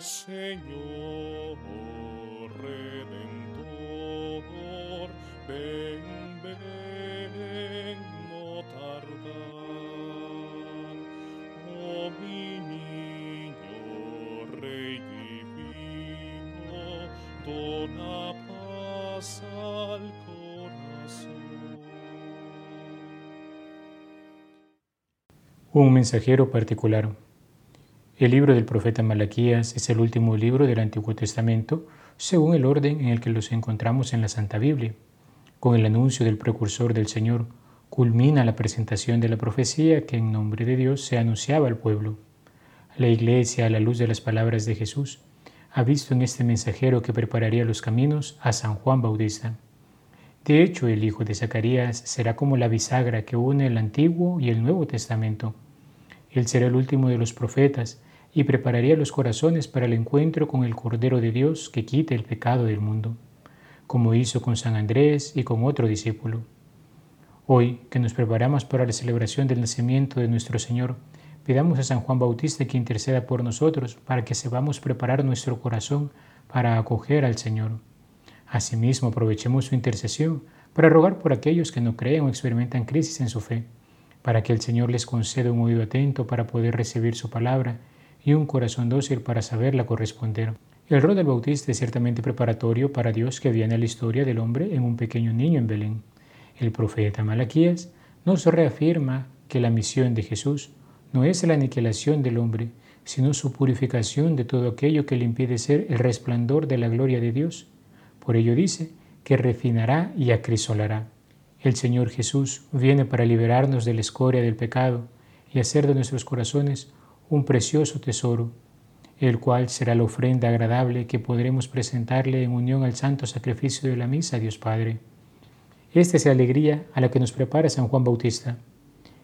Señor Redentor, ven, ven, no tardar. Oh mi niño, Rey divino, dona paz al corazón. Un mensajero particular. El libro del profeta Malaquías es el último libro del Antiguo Testamento, según el orden en el que los encontramos en la Santa Biblia. Con el anuncio del precursor del Señor, culmina la presentación de la profecía que en nombre de Dios se anunciaba al pueblo. La Iglesia, a la luz de las palabras de Jesús, ha visto en este mensajero que prepararía los caminos a San Juan Bautista. De hecho, el hijo de Zacarías será como la bisagra que une el Antiguo y el Nuevo Testamento. Él será el último de los profetas y prepararía los corazones para el encuentro con el Cordero de Dios que quite el pecado del mundo, como hizo con San Andrés y con otro discípulo. Hoy, que nos preparamos para la celebración del nacimiento de nuestro Señor, pidamos a San Juan Bautista que interceda por nosotros para que sepamos preparar nuestro corazón para acoger al Señor. Asimismo, aprovechemos su intercesión para rogar por aquellos que no creen o experimentan crisis en su fe, para que el Señor les conceda un oído atento para poder recibir su palabra y un corazón dócil para saberla corresponder. El rol del Bautista es ciertamente preparatorio para Dios que viene a la historia del hombre en un pequeño niño en Belén. El profeta Malaquías nos reafirma que la misión de Jesús no es la aniquilación del hombre, sino su purificación de todo aquello que le impide ser el resplandor de la gloria de Dios. Por ello dice que refinará y acrisolará. El Señor Jesús viene para liberarnos de la escoria del pecado y hacer de nuestros corazones un precioso tesoro, el cual será la ofrenda agradable que podremos presentarle en unión al santo sacrificio de la misa Dios Padre. Esta es la alegría a la que nos prepara San Juan Bautista.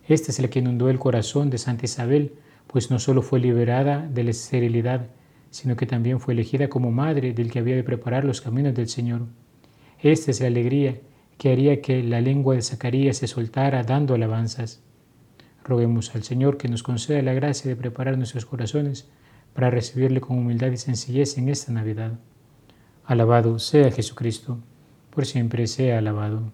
Esta es la que inundó el corazón de Santa Isabel, pues no solo fue liberada de la esterilidad, sino que también fue elegida como madre del que había de preparar los caminos del Señor. Esta es la alegría que haría que la lengua de Zacarías se soltara dando alabanzas. Roguemos al Señor que nos conceda la gracia de preparar nuestros corazones para recibirle con humildad y sencillez en esta Navidad. Alabado sea Jesucristo, por siempre sea alabado.